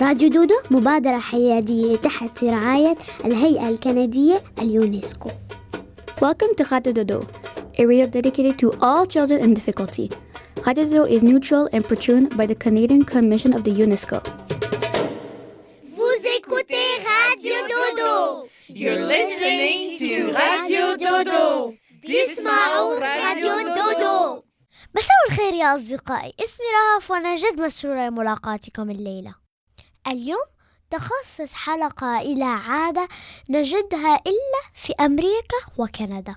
راديو دودو مبادرة حيادية تحت رعاية الهيئة الكندية اليونسكو Welcome to Radio Dodo, a radio dedicated to all children in difficulty. Radio Dodo is neutral and patroned by the Canadian Commission of the UNESCO. Vous écoutez Radio Dodo. You're listening to Radio Dodo. تسمعوا راديو دودو مساء الخير يا أصدقائي اسمي رهف وأنا جد مسرورة بملاقاتكم الليلة اليوم تخصص حلقة إلى عادة نجدها إلا في أمريكا وكندا.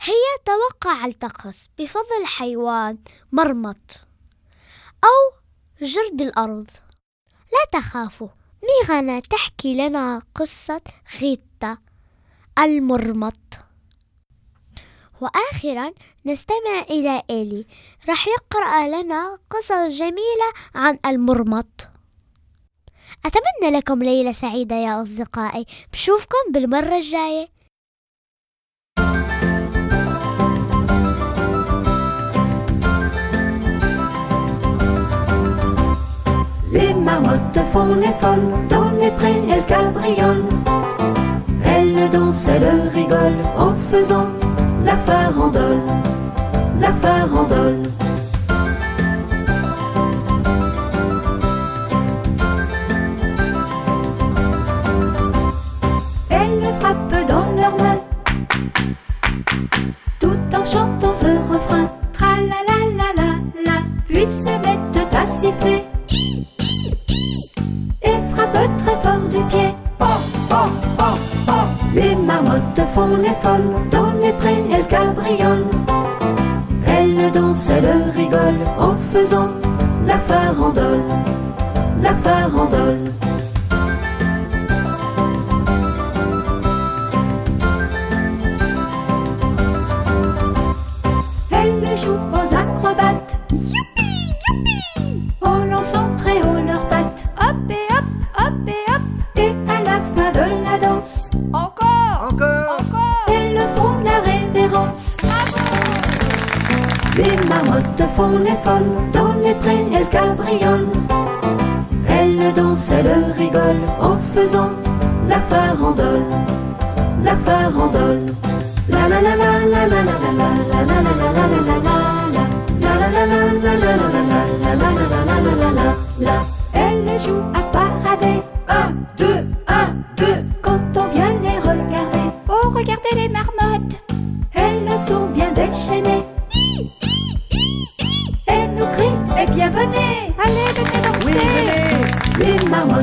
هي توقع الطقس بفضل حيوان مرمط أو جرد الأرض. لا تخافوا ميغانا تحكي لنا قصة غيتا المرمط. وآخرا نستمع إلى إيلي راح يقرأ لنا قصص جميلة عن المرمط. أتمنى لكم ليلة سعيدة يا أصدقائي بشوفكم بالمرة الجاية Les marmottes font les folles, dans les prés elles cabriolent. Elles dansent, elles rigolent en faisant la farandole, la farandole.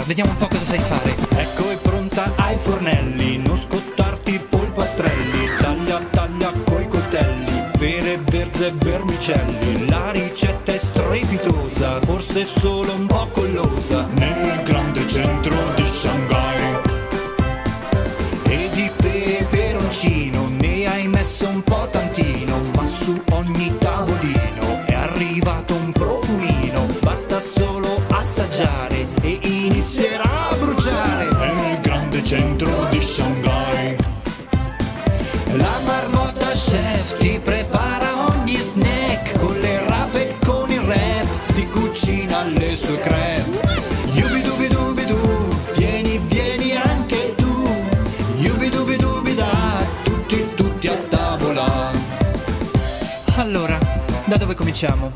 Allora, vediamo un po' cosa sai fare. Ecco è pronta ai fornelli, non scottarti polpastrelli. Taglia, taglia coi coltelli, pere, verze e vermicelli. La ricetta è strepitosa, forse solo un po' collosa. Nel grande centro di Shanghai. Cucina le sue crepe. Yubidubidubidu, vieni, vieni anche tu. Yubidubidubida, tutti, tutti a tavola. Allora, da dove cominciamo?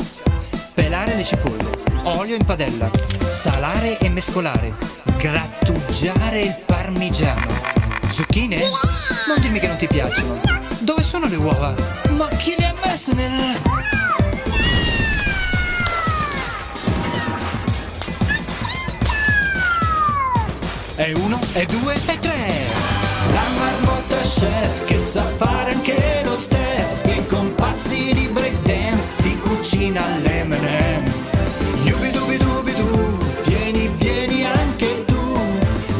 Pelare le cipolle, olio in padella, salare e mescolare, grattugiare il parmigiano. Zucchine? Non dirmi che non ti piacciono. Dove sono le uova? Ma chi le ha messe nel... E uno, e due, e tre! La marmotta chef che sa fare anche lo step. E con passi di breakdance ti cucina l'M&M's. Yubidubidubidu, vieni, vieni anche tu.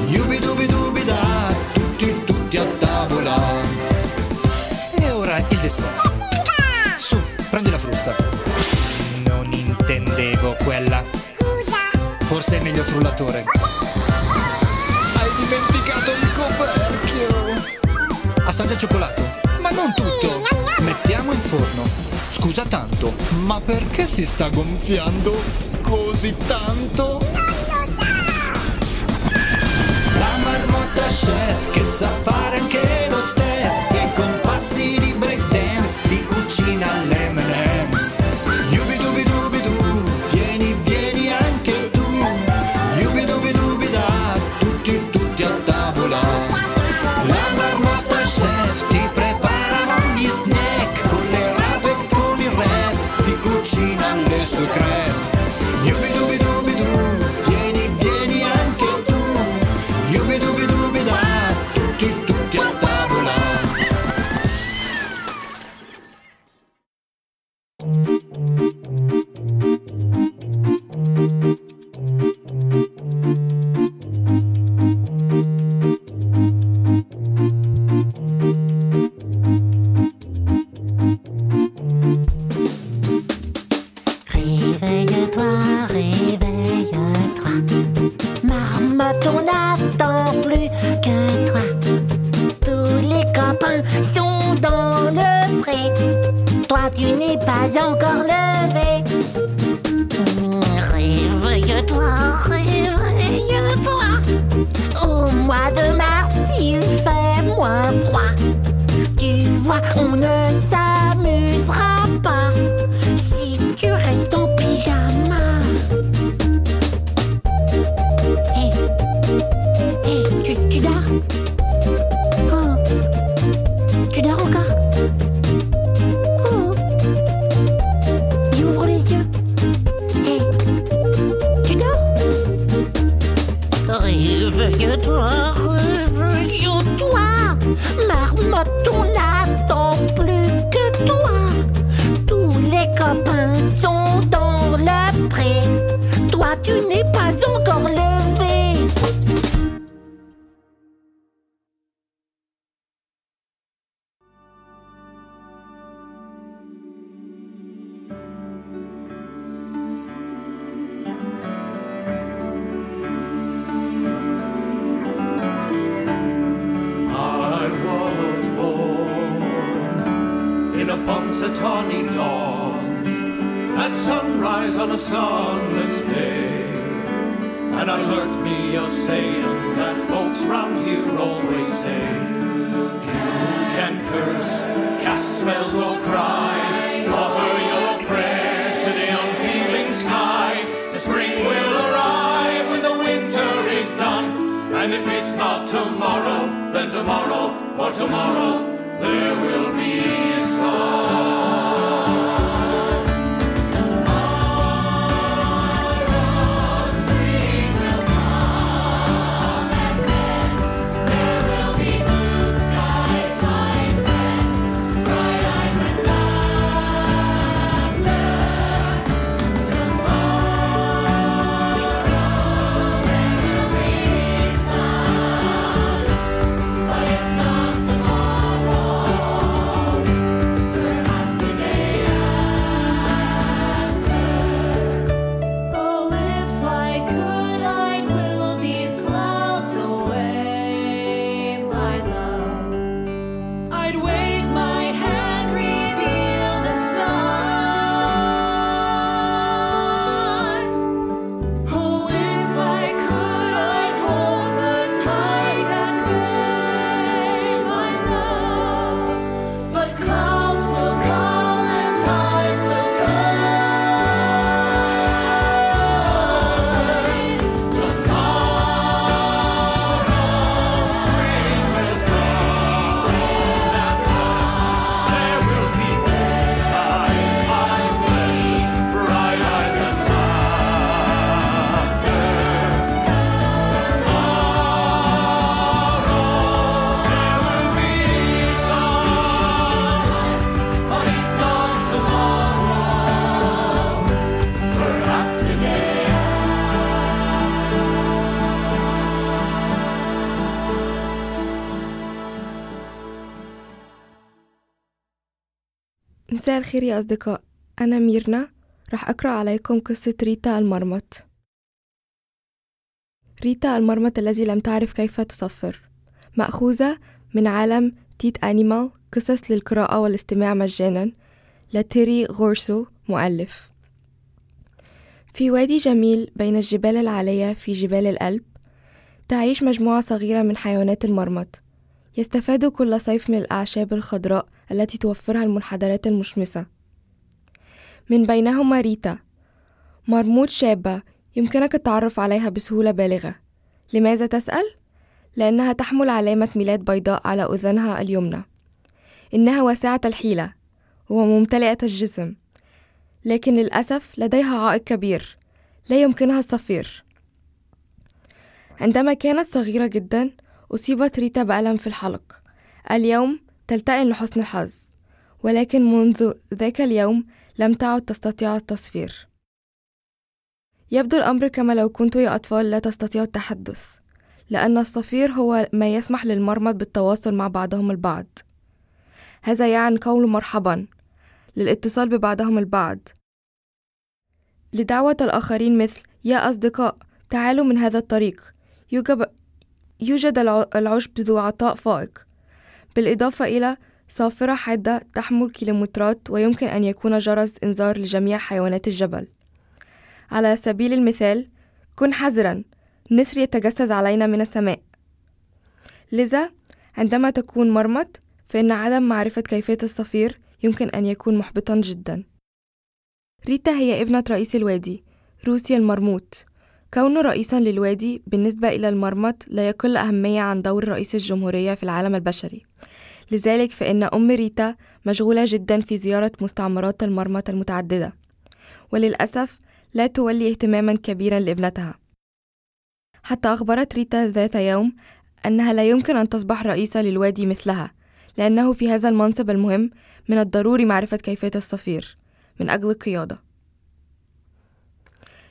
Yubidubidubida, tutti, tutti a tavola. E ora il dessert. Su, prendi la frusta. Non intendevo quella. Forse è meglio frullatore. Hai Assaggia il cioccolato, ma non tutto! Mettiamo in forno. Scusa tanto, ma perché si sta gonfiando così tanto? La marmotta chef che sa fare مساء الخير يا أصدقاء. أنا ميرنا. راح أقرأ عليكم قصة ريتا المرمط. ريتا المرمط الذي لم تعرف كيف تصفر. مأخوذة من عالم تيت أنيمال قصص للقراءة والاستماع مجانا. لتيري غورسو مؤلف. في وادي جميل بين الجبال العالية في جبال الألب تعيش مجموعة صغيرة من حيوانات المرمط. يستفاد كل صيف من الأعشاب الخضراء التي توفرها المنحدرات المشمسة. من بينهما ريتا مرموط شابة يمكنك التعرف عليها بسهولة بالغة. لماذا تسأل؟ لأنها تحمل علامة ميلاد بيضاء على أذنها اليمنى. إنها واسعة الحيلة وممتلئة الجسم. لكن للأسف لديها عائق كبير لا يمكنها الصفير. عندما كانت صغيرة جدا أصيبت ريتا بألم في الحلق. اليوم تلتئم لحسن الحظ ولكن منذ ذاك اليوم لم تعد تستطيع التصفير. يبدو الأمر كما لو كنتوا يا أطفال لا تستطيعوا التحدث لأن الصفير هو ما يسمح للمرمط بالتواصل مع بعضهم البعض. هذا يعني قول مرحبا للاتصال ببعضهم البعض. لدعوة الآخرين مثل يا أصدقاء تعالوا من هذا الطريق. يوجد, يوجد العشب ذو عطاء فائق. بالإضافة إلى صافرة حادة تحمل كيلومترات ويمكن أن يكون جرس إنذار لجميع حيوانات الجبل. على سبيل المثال كن حذرا نسر يتجسس علينا من السماء. لذا عندما تكون مرمط فإن عدم معرفة كيفية الصفير يمكن أن يكون محبطا جدا. ريتا هي ابنة رئيس الوادي روسيا المرموط كونه رئيسا للوادي بالنسبة إلى المرمط لا يقل أهمية عن دور رئيس الجمهورية في العالم البشري. لذلك فإن أم ريتا مشغولة جدا في زيارة مستعمرات المرمط المتعددة وللأسف لا تولي اهتماما كبيرا لابنتها. حتى أخبرت ريتا ذات يوم أنها لا يمكن أن تصبح رئيسة للوادي مثلها لأنه في هذا المنصب المهم من الضروري معرفة كيفية الصفير من أجل القيادة.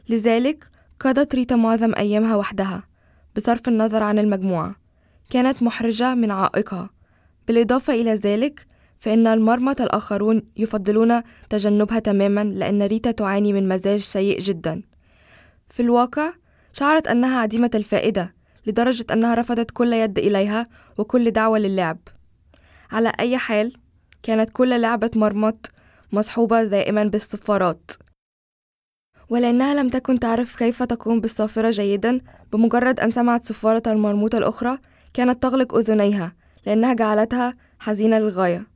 لذلك قضت ريتا معظم أيامها وحدها بصرف النظر عن المجموعة. كانت محرجة من عائقها. بالإضافة إلى ذلك فإن المرمط الآخرون يفضلون تجنبها تماما لأن ريتا تعاني من مزاج سيء جدا. في الواقع شعرت أنها عديمة الفائدة لدرجة أنها رفضت كل يد إليها وكل دعوة للعب. على أي حال كانت كل لعبة مرمط مصحوبة دائما بالصفارات. ولأنها لم تكن تعرف كيف تقوم بالصافرة جيدا بمجرد أن سمعت صفارة المرموطة الأخرى كانت تغلق أذنيها لأنها جعلتها حزينة للغاية.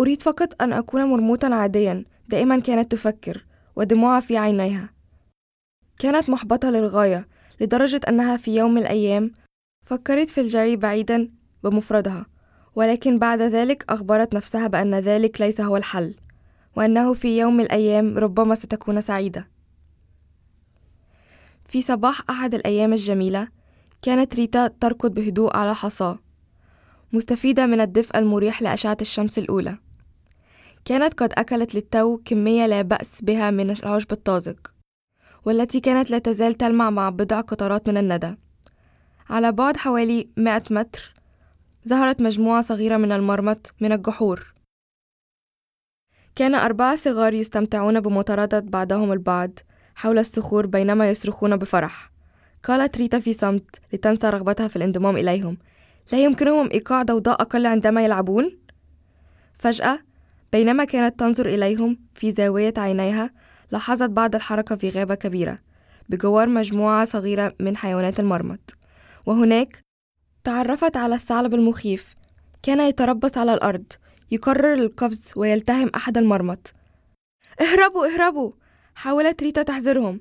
أريد فقط أن أكون مرموطا عاديا دائما كانت تفكر ودموعها في عينيها. كانت محبطة للغاية لدرجة أنها في يوم من الأيام فكرت في الجري بعيدا بمفردها ولكن بعد ذلك أخبرت نفسها بأن ذلك ليس هو الحل. وأنه في يوم من الأيام ربما ستكون سعيدة. في صباح أحد الأيام الجميلة كانت ريتا تركض بهدوء على حصاه مستفيدة من الدفء المريح لأشعة الشمس الأولى. كانت قد أكلت للتو كمية لا بأس بها من العشب الطازج والتي كانت لا تزال تلمع مع بضع قطرات من الندى. على بعد حوالي مئة متر ظهرت مجموعة صغيرة من المرمط من الجحور. كان أربعة صغار يستمتعون بمطاردة بعضهم البعض حول الصخور بينما يصرخون بفرح. قالت ريتا في صمت لتنسى رغبتها في الانضمام إليهم. لا يمكنهم إيقاع ضوضاء أقل عندما يلعبون؟ فجأة بينما كانت تنظر إليهم في زاوية عينيها لاحظت بعض الحركة في غابة كبيرة بجوار مجموعة صغيرة من حيوانات المرمط. وهناك تعرفت على الثعلب المخيف. كان يتربص على الأرض يقرر القفز ويلتهم أحد المرمط. اهربوا اهربوا! حاولت ريتا تحذرهم.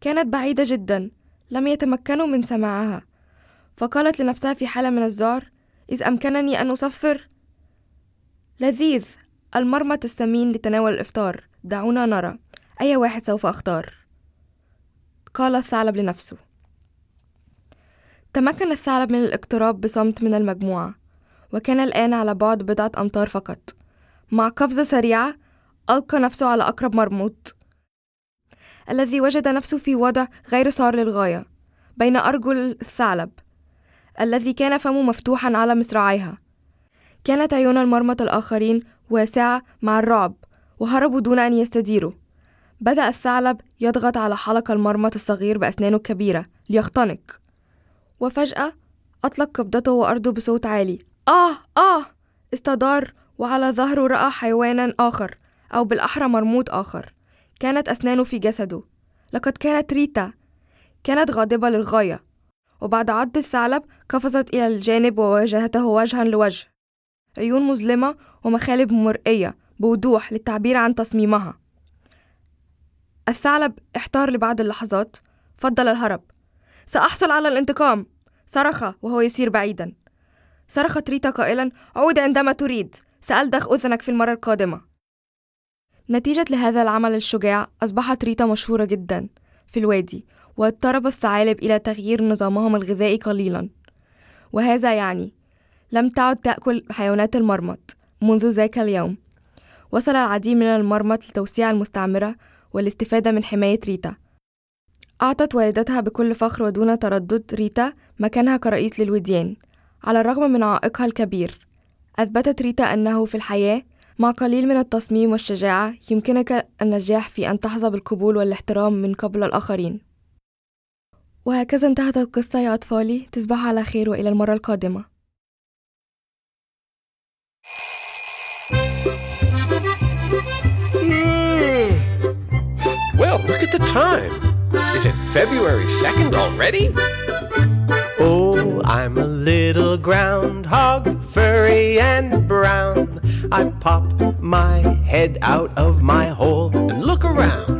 كانت بعيدة جدا. لم يتمكنوا من سماعها. فقالت لنفسها في حالة من الذعر إذ أمكنني أن أصفر؟ لذيذ! المرمط الثمين لتناول الإفطار. دعونا نرى. أي واحد سوف أختار؟ قال الثعلب لنفسه. تمكن الثعلب من الاقتراب بصمت من المجموعة. وكان الآن على بعد بضعة أمتار فقط. مع قفزة سريعة ألقى نفسه على أقرب مرموط الذي وجد نفسه في وضع غير صار للغاية بين أرجل الثعلب الذي كان فمه مفتوحا على مصراعيها. كانت عيون المرمط الآخرين واسعة مع الرعب وهربوا دون أن يستديروا. بدأ الثعلب يضغط على حلق المرمط الصغير بأسنانه الكبيرة ليختنق وفجأة أطلق قبضته وأرضه بصوت عالي. آه آه استدار وعلى ظهره رأى حيوانا آخر أو بالأحرى مرموط آخر. كانت أسنانه في جسده. لقد كانت ريتا. كانت غاضبة للغاية. وبعد عض الثعلب قفزت إلى الجانب وواجهته وجها لوجه. عيون مظلمة ومخالب مرئية بوضوح للتعبير عن تصميمها. الثعلب احتار لبعض اللحظات. فضل الهرب. سأحصل على الانتقام. صرخ وهو يسير بعيدا. صرخت ريتا قائلا عود عندما تريد. سألدغ أذنك في المرة القادمة. نتيجة لهذا العمل الشجاع أصبحت ريتا مشهورة جدا في الوادي واضطرب الثعالب إلى تغيير نظامهم الغذائي قليلا. وهذا يعني لم تعد تأكل حيوانات المرمط منذ ذاك اليوم. وصل العديد من المرمط لتوسيع المستعمرة والاستفادة من حماية ريتا. أعطت والدتها بكل فخر ودون تردد ريتا مكانها كرئيس للوديان. على الرغم من عائقها الكبير. أثبتت ريتا أنه في الحياة مع قليل من التصميم والشجاعة يمكنك النجاح في أن تحظى بالقبول والاحترام من قبل الآخرين. وهكذا انتهت القصة يا أطفالي. تصبحوا على خير وإلى المرة القادمة. Well, look at the time. Is it February 2nd already? I'm a little groundhog, furry and brown. I pop my head out of my hole and look around.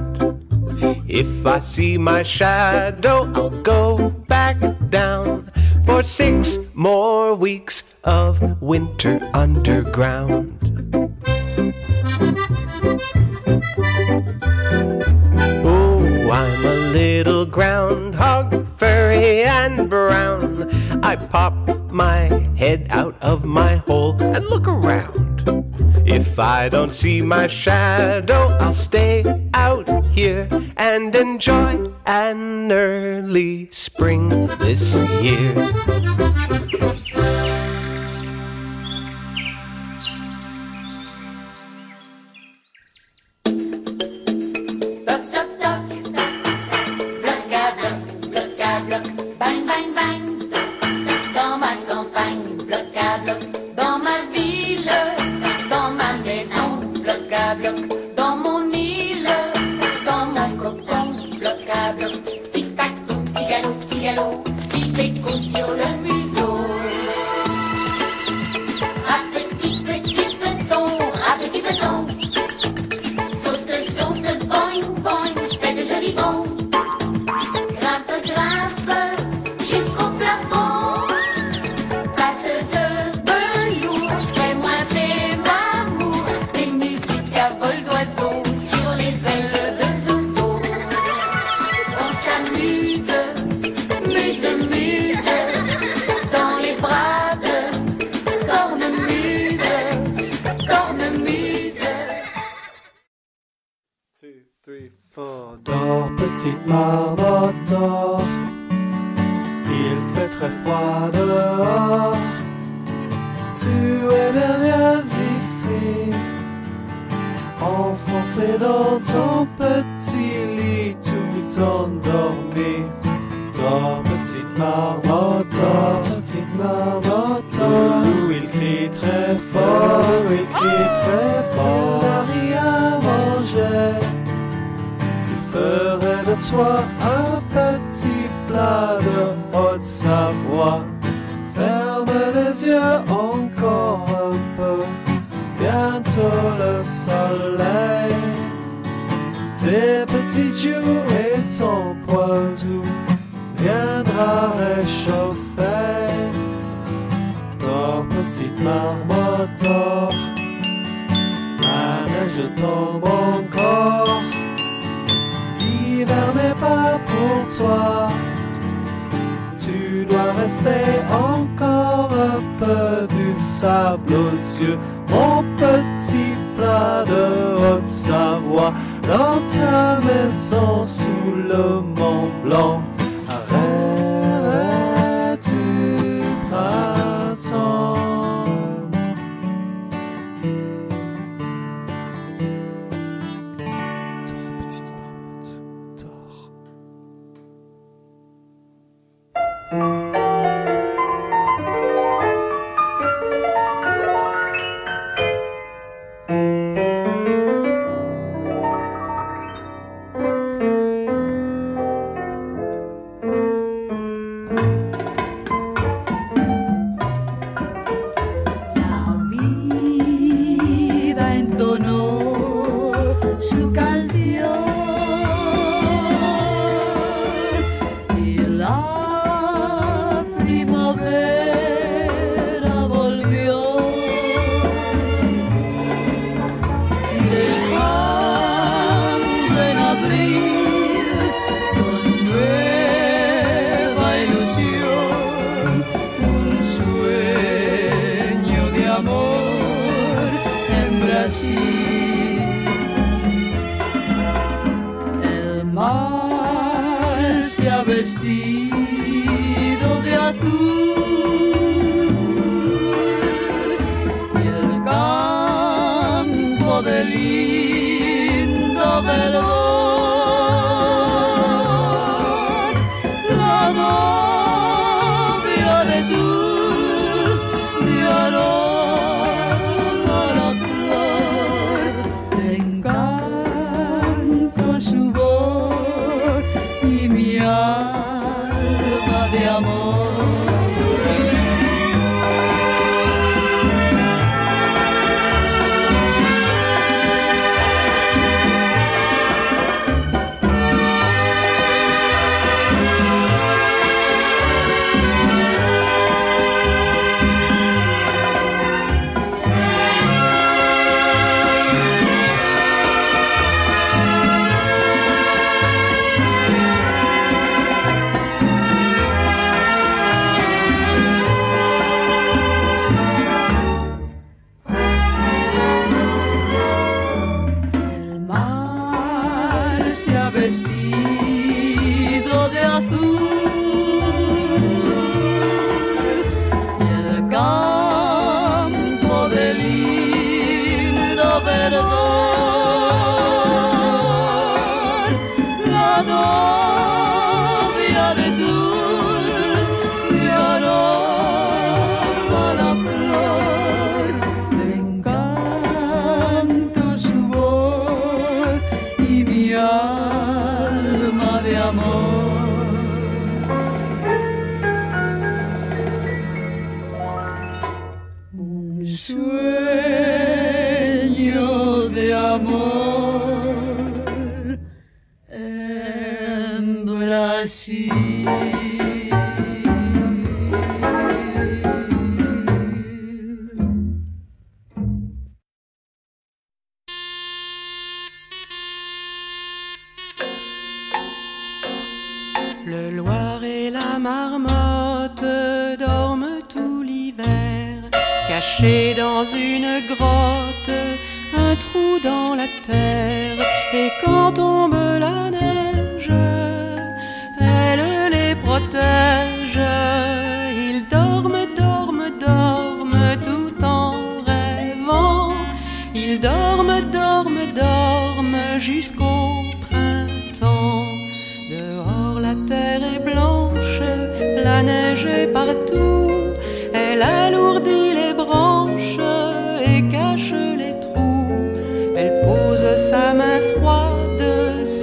If I see my shadow, I'll go back down for six more weeks of winter underground. Oh, I'm a little groundhog, furry and brown. I pop my head out of my hole and look around. If I don't see my shadow, I'll stay out here and enjoy an early spring this year. Petite petite il crie très fort, il crie très fort. Il n'a rien mangé. Il ferait de toi un petit plat de Haute-Savoie. Ferme les yeux encore un peu, bientôt le soleil. Tes petits joues et ton poitou viendra réchauffer. Dors, petite marmotte. La neige tombe encore. L'hiver n'est pas pour toi. Tu dois rester encore un peu du sable aux yeux. Mon petit plat de Haute-Savoie, dans ta maison sous le Mont Blanc.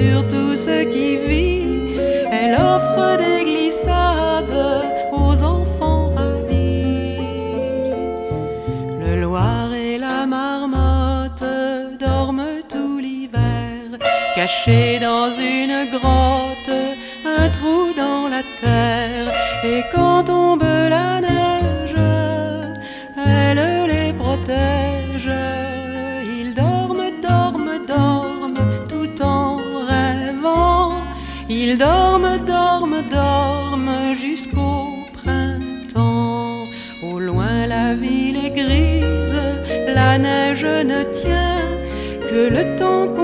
sur tout ce qui vit. Elle offre des glissades aux enfants ravis. Le Loir et la marmotte dorment tout l'hiver, cachés dans une le temps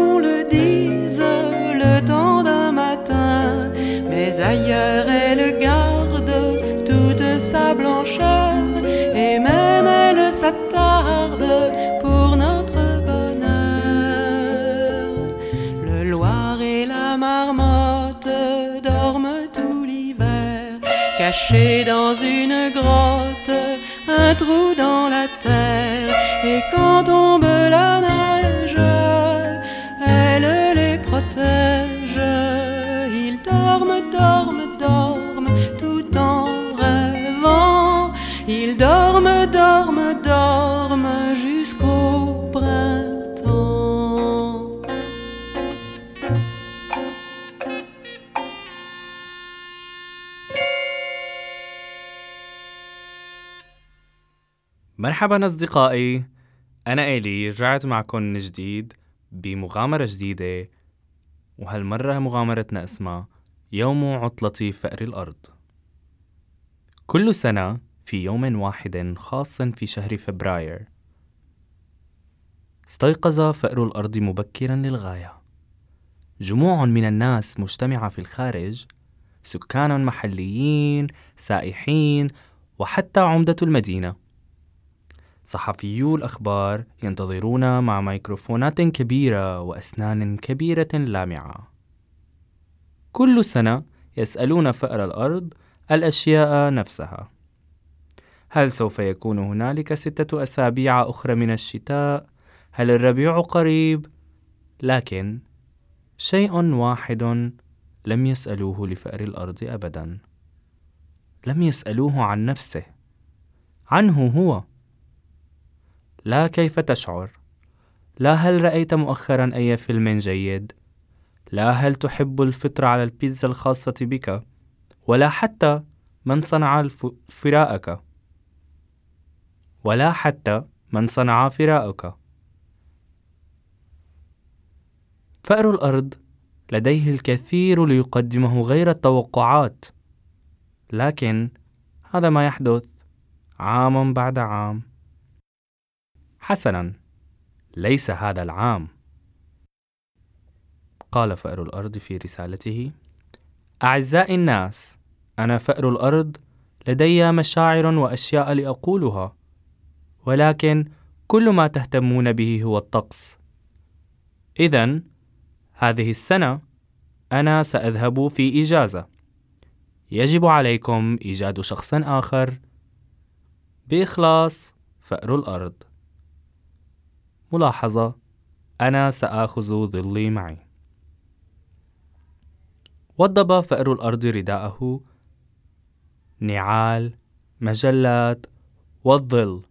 مرحبا أصدقائي. أنا إيلي رجعت معكم من جديد بمغامرة جديدة وهالمرة مغامرتنا اسمها يوم عطلة فأر الأرض؟ كل سنة في يوم واحد خاص في شهر فبراير استيقظ فأر الأرض مبكرا للغاية. جموع من الناس مجتمعة في الخارج سكان محليين سائحين وحتى عمدة المدينة. صحفيو الأخبار ينتظرون مع ميكروفونات كبيرة وأسنان كبيرة لامعة. كل سنة يسألون فأر الأرض الأشياء نفسها. هل سوف يكون هنالك ستة أسابيع أخرى من الشتاء؟ هل الربيع قريب؟ لكن شيء واحد لم يسألوه لفأر الأرض أبدا. لم يسألوه عن نفسه. عنه هو. لا كيف تشعر؟ لا هل رأيت مؤخرا أي فيلم جيد؟ لا هل تحب الفطر على البيتزا الخاصة بك؟ ولا حتى من صنع فراءك؟ ولا حتى من صنع فراءك؟ فأر الأرض لديه الكثير ليقدمه غير التوقعات لكن هذا ما يحدث عام بعد عام. حسنا. ليس هذا العام. قال فأر الأرض في رسالته أعزائي الناس أنا فأر الأرض لدي مشاعر وأشياء لأقولها ولكن كل ما تهتمون به هو الطقس. إذا هذه السنة أنا سأذهب في إجازة. يجب عليكم إيجاد شخص آخر. بإخلاص فأر الأرض. ملاحظة أنا سآخذ ظلي معي. وضب فأر الأرض رداءه. نعال مجلات والظل.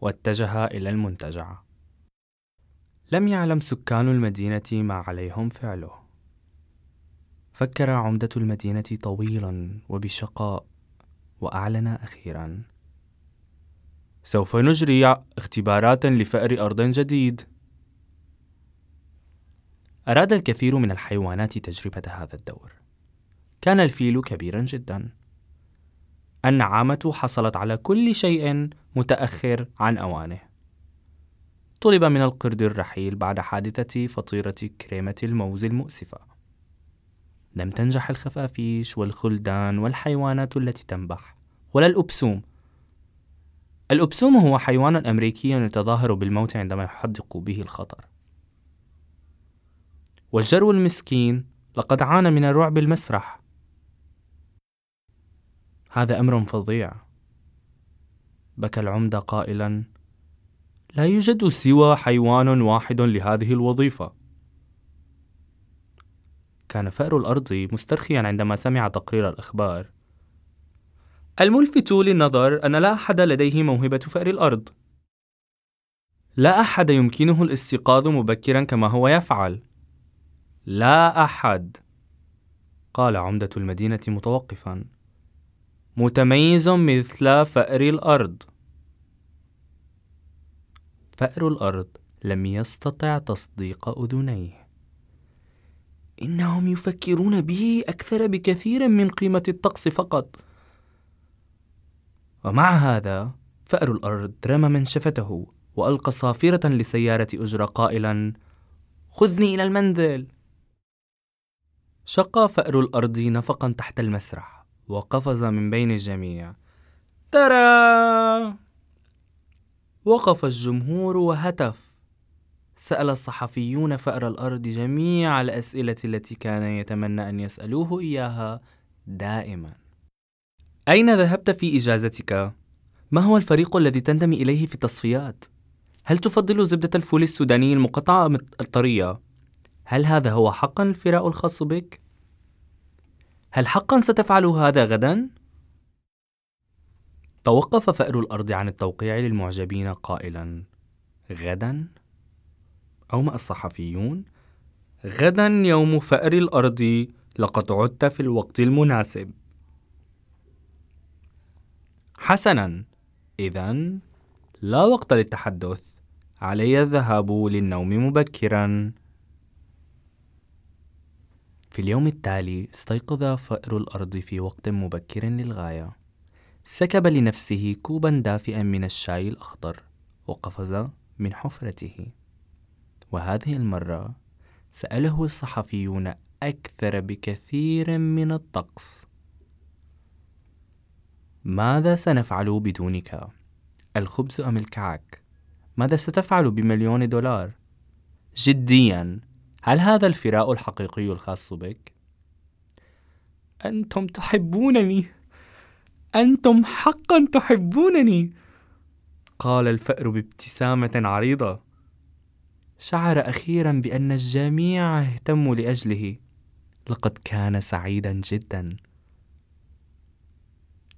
واتجه إلى المنتجع. لم يعلم سكان المدينة ما عليهم فعله. فكر عمدة المدينة طويلا وبشقاء وأعلن أخيرا. سوف نجري اختبارات لفأر أرض جديد. أراد الكثير من الحيوانات تجربة هذا الدور. كان الفيل كبيرا جدا. النعامة حصلت على كل شيء متأخر عن أوانه. طلب من القرد الرحيل بعد حادثة فطيرة كريمة الموز المؤسفة. لم تنجح الخفافيش والخلدان والحيوانات التي تنبح ولا الأبسوم الأبسوم هو حيوان أمريكي يتظاهر بالموت عندما يحدق به الخطر. والجرو المسكين لقد عانى من الرعب المسرح. هذا أمر فظيع. بكى العمدة قائلا لا يوجد سوى حيوان واحد لهذه الوظيفة. كان فأر الأرض مسترخيا عندما سمع تقرير الأخبار. الملفت للنظر أن لا أحد لديه موهبة فأر الأرض. لا أحد يمكنه الاستيقاظ مبكرا كما هو يفعل. لا أحد. قال عمدة المدينة متوقفا. متميز مثل فأر الأرض. فأر الأرض لم يستطع تصديق أذنيه. إنهم يفكرون به أكثر بكثير من قيمة الطقس فقط. ومع هذا فأر الأرض رمى منشفته وألقى صافرة لسيارة أجرة قائلا خذني إلى المنزل. شق فأر الأرض نفقا تحت المسرح وقفز من بين الجميع. ترى! وقف الجمهور وهتف. سأل الصحفيون فأر الأرض جميع الأسئلة التي كان يتمنى أن يسألوه إياها دائما. أين ذهبت في إجازتك؟ ما هو الفريق الذي تنتمي إليه في التصفيات؟ هل تفضل زبدة الفول السوداني المقطعة أم الطرية؟ هل هذا هو حقا الفراء الخاص بك؟ هل حقا ستفعل هذا غدا؟ توقف فأر الأرض عن التوقيع للمعجبين قائلا غدا؟ أومأ الصحفيون غدا يوم فأر الأرض لقد عدت في الوقت المناسب حسنا. إذا لا وقت للتحدث. علي الذهاب للنوم مبكرا. في اليوم التالي استيقظ فأر الأرض في وقت مبكر للغاية. سكب لنفسه كوبا دافئا من الشاي الأخضر وقفز من حفرته. وهذه المرة سأله الصحفيون أكثر بكثير من الطقس. ماذا سنفعل بدونك؟ الخبز أم الكعك؟ ماذا ستفعل بمليون دولار؟ جديا هل هذا الفراء الحقيقي الخاص بك؟ أنتم تحبونني أنتم حقا تحبونني قال الفأر بابتسامة عريضة شعر أخيرا بأن الجميع اهتموا لأجله لقد كان سعيدا جدا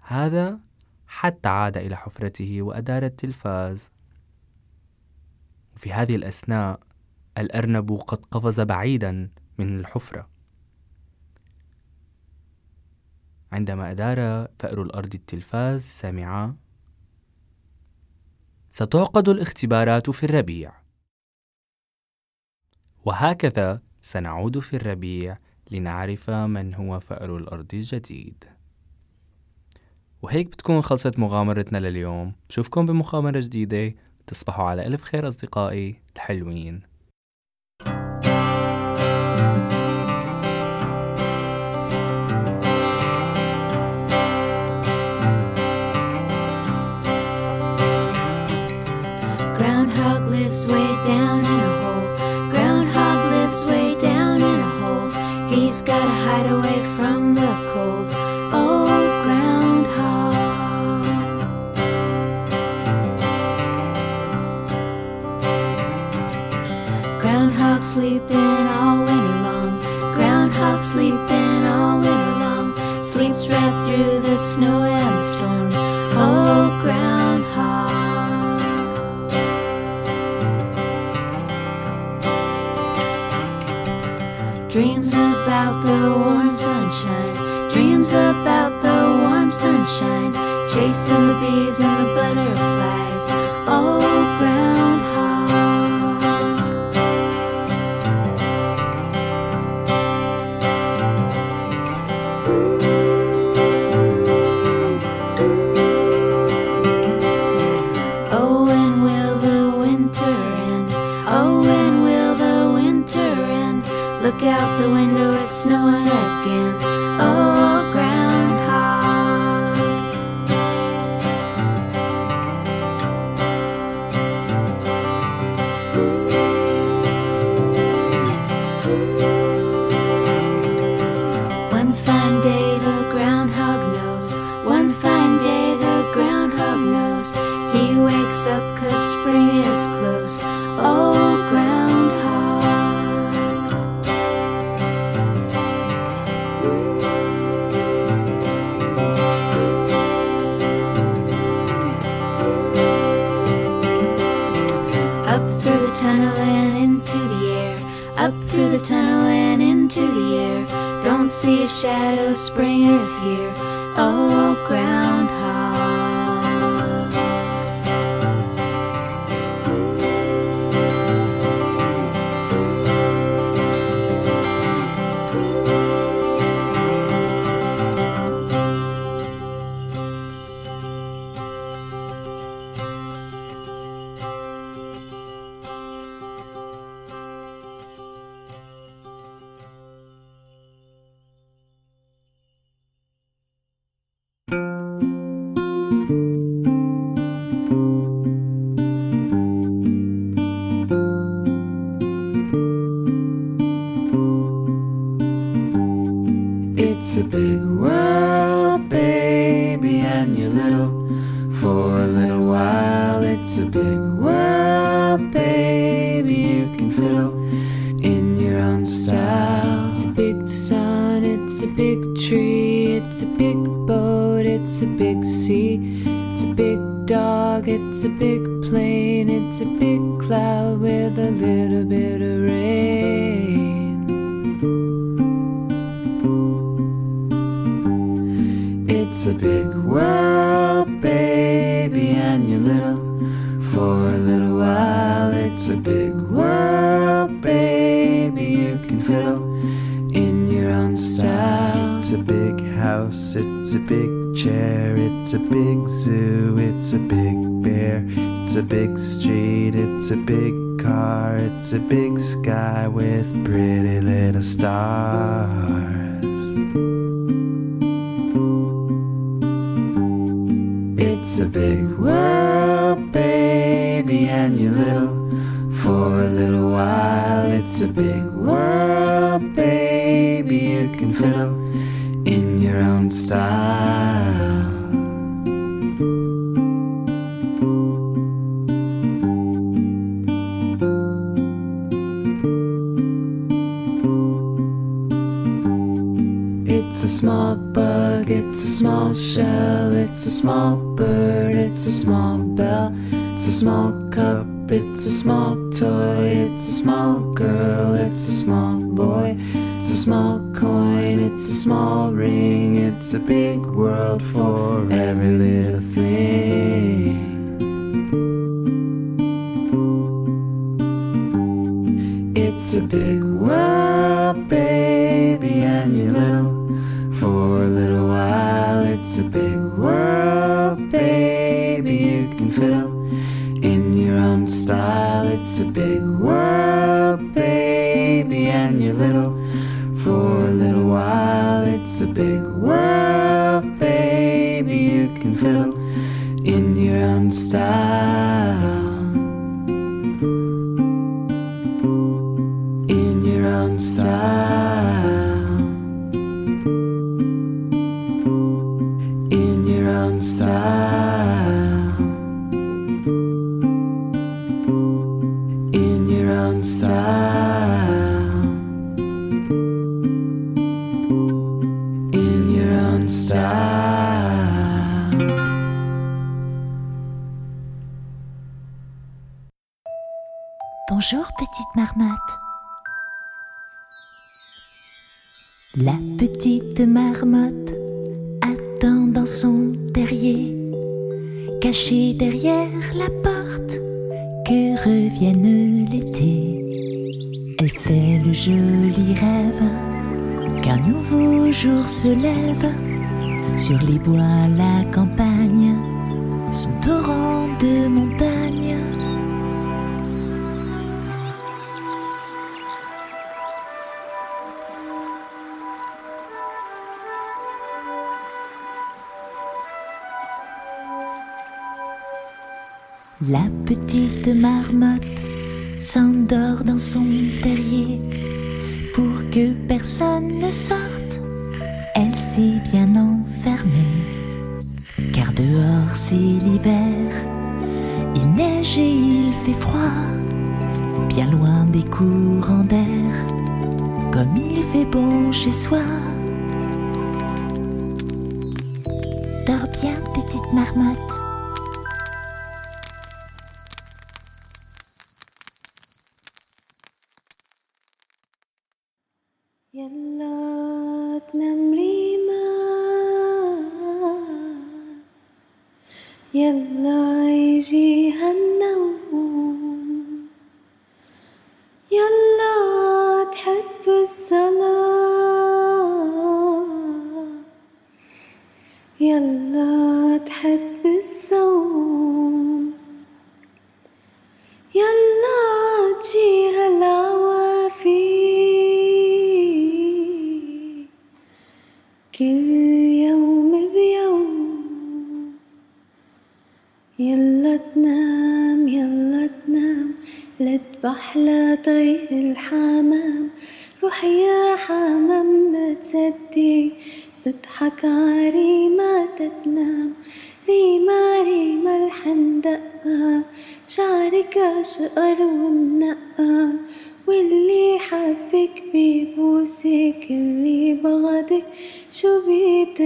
هذا حتى عاد إلى حفرته وأدار التلفاز. في هذه الأثناء الأرنب قد قفز بعيدا من الحفرة. عندما أدار فأر الأرض التلفاز سمع ستعقد الاختبارات في الربيع. وهكذا سنعود في الربيع لنعرف من هو فأر الأرض الجديد. وهيك بتكون خلصت مغامرتنا لليوم بشوفكم بمغامرة جديدة تصبحوا على ألف خير أصدقائي الحلوين Groundhog lives way down in a hole. Groundhog lives way down in a hole. He's gotta hide away from sleeping all winter long. Groundhog sleeping all winter long. Sleeps right through the snow and the storms. Oh, groundhog. Dreams about the warm sunshine. Dreams about the warm sunshine. Chasing the bees and the butterflies. Oh, groundhog. snow. It's a big world, baby, and you're little for a little while. It's a big world, baby, you can fiddle in your own style. It's a small bug, it's a small shell, it's a small small Bonjour petite marmotte. La petite marmotte attend dans son terrier, cachée derrière la porte, que revienne l'été. Elle fait le joli rêve qu'un nouveau jour se lève sur les bois, la campagne, son torrent de montagne. La petite marmotte s'endort dans son terrier pour que personne ne sorte. Elle s'est bien enfermée, car dehors c'est l'hiver. Il neige et il fait froid, bien loin des courants d'air, comme il fait bon chez soi. Dors bien, petite marmotte. الصلاة يلا تحب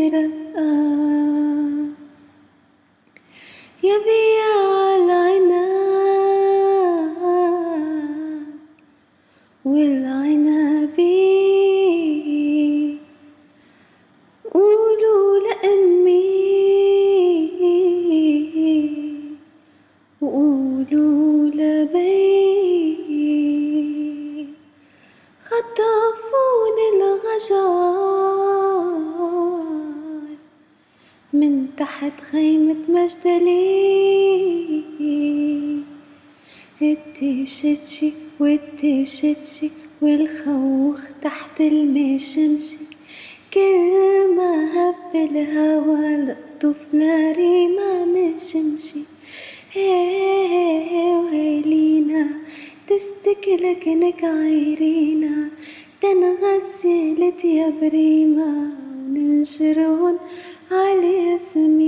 بيترقى يا والتيشتشي والخوخ تحت المشمشي كل ما هب الهوا لطف ناري ما مشمشي هي وهيلينا تستكلك نك عيرينا. تنغسلت يا بريمة وننشرون على ياسمينه